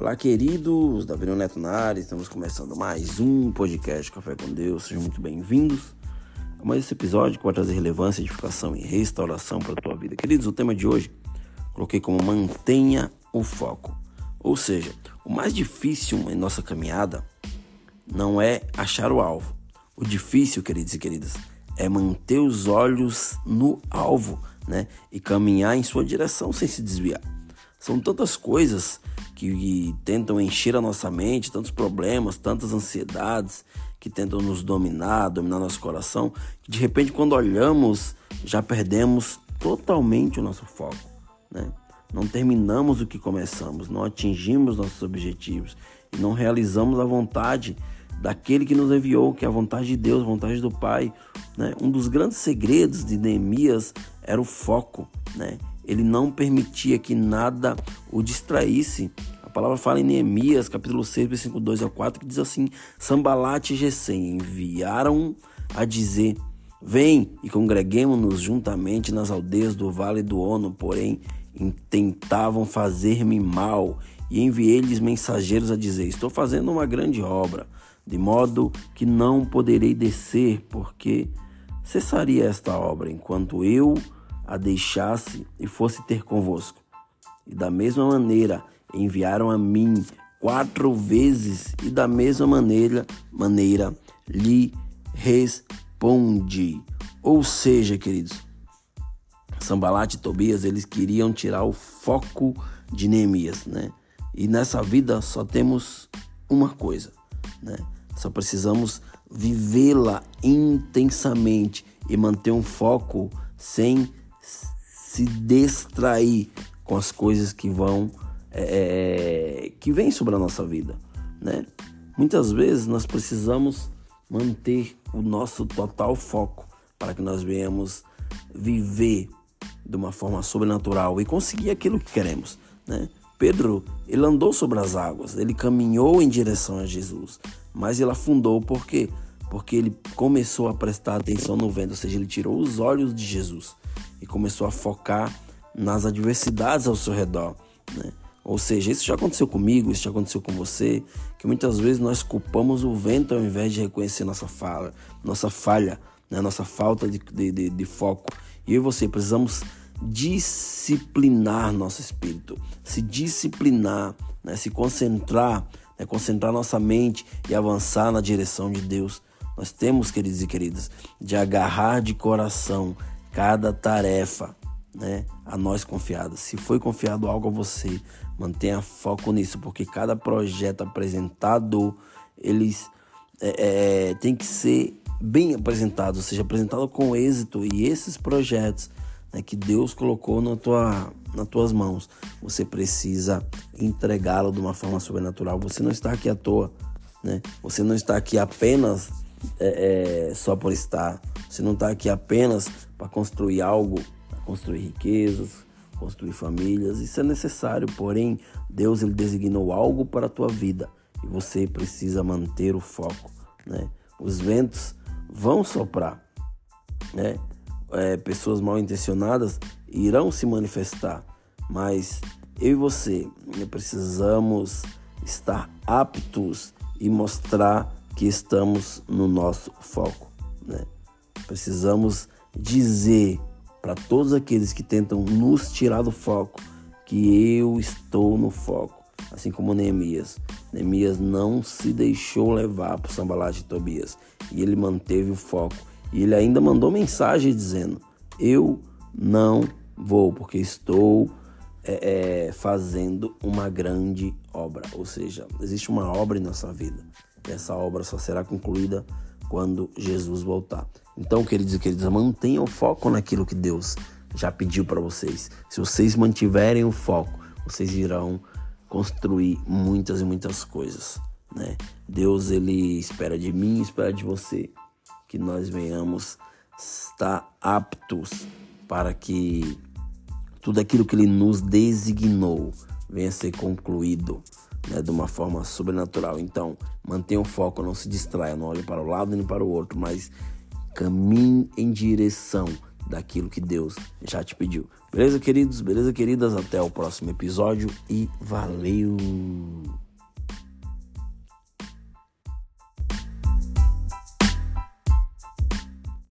Olá, queridos, Davi Neto Nares, estamos começando mais um podcast Café com Deus, sejam muito bem-vindos a mais esse episódio que vai trazer relevância, edificação e restauração para a tua vida. Queridos, o tema de hoje coloquei como mantenha o foco, ou seja, o mais difícil em nossa caminhada não é achar o alvo, o difícil, queridos e queridas, é manter os olhos no alvo, né, e caminhar em sua direção sem se desviar. São tantas coisas que tentam encher a nossa mente, tantos problemas, tantas ansiedades que tentam nos dominar, dominar nosso coração, que de repente quando olhamos já perdemos totalmente o nosso foco, né? Não terminamos o que começamos, não atingimos nossos objetivos e não realizamos a vontade daquele que nos enviou, que é a vontade de Deus, a vontade do Pai. Né? Um dos grandes segredos de Neemias era o foco. Né? Ele não permitia que nada o distraísse. A palavra fala em Neemias, capítulo 6, versículo 2 a 4, que diz assim: Sambalate e Gesem enviaram a dizer: Vem e congreguemos-nos juntamente nas aldeias do vale do Ono, porém tentavam fazer-me mal. E enviei-lhes mensageiros a dizer: Estou fazendo uma grande obra, de modo que não poderei descer, porque cessaria esta obra enquanto eu a deixasse e fosse ter convosco. E da mesma maneira enviaram a mim quatro vezes, e da mesma maneira, maneira lhe respondi. Ou seja, queridos, Sambalat e Tobias, eles queriam tirar o foco de Neemias, né? E nessa vida só temos uma coisa, né? Só precisamos vivê-la intensamente e manter um foco sem se distrair com as coisas que vão é, é, que vêm sobre a nossa vida, né? Muitas vezes nós precisamos manter o nosso total foco para que nós venhamos viver de uma forma sobrenatural e conseguir aquilo que queremos, né? Pedro, ele andou sobre as águas, ele caminhou em direção a Jesus, mas ele afundou por quê? Porque ele começou a prestar atenção no vento, ou seja, ele tirou os olhos de Jesus e começou a focar nas adversidades ao seu redor, né? Ou seja, isso já aconteceu comigo, isso já aconteceu com você, que muitas vezes nós culpamos o vento ao invés de reconhecer nossa falha, nossa falha, né? nossa falta de, de, de, foco. E eu e você precisamos disciplinar nosso espírito, se disciplinar, né? se concentrar, né? concentrar nossa mente e avançar na direção de Deus. Nós temos, queridos e queridas, de agarrar de coração cada tarefa, né, a nós confiada. Se foi confiado algo a você, mantenha foco nisso, porque cada projeto apresentado, eles é, é, tem que ser bem apresentado, ou seja, apresentado com êxito. E esses projetos né, que Deus colocou na tua, nas tuas mãos, você precisa entregá-lo de uma forma sobrenatural. Você não está aqui à toa, né? Você não está aqui apenas é, é, só por estar. Você não está aqui apenas para construir algo, construir riquezas, construir famílias. Isso é necessário, porém, Deus ele designou algo para a tua vida e você precisa manter o foco. Né? Os ventos vão soprar, né? É, pessoas mal intencionadas irão se manifestar, mas eu e você precisamos estar aptos e mostrar que estamos no nosso foco. Né? Precisamos dizer para todos aqueles que tentam nos tirar do foco que eu estou no foco, assim como Neemias. Neemias não se deixou levar por Sambalat e Tobias e ele manteve o foco. E ele ainda mandou mensagem dizendo: Eu não vou, porque estou é, é, fazendo uma grande obra. Ou seja, existe uma obra em nossa vida. Essa obra só será concluída quando Jesus voltar. Então, queridos e queridas, mantenham o foco naquilo que Deus já pediu para vocês. Se vocês mantiverem o foco, vocês irão construir muitas e muitas coisas, né? Deus ele espera de mim, espera de você que nós venhamos estar aptos para que tudo aquilo que ele nos designou venha a ser concluído né, de uma forma sobrenatural. Então, mantenha o foco, não se distraia, não olhe para o lado nem para o outro, mas caminhe em direção daquilo que Deus já te pediu. Beleza, queridos? Beleza, queridas? Até o próximo episódio e valeu!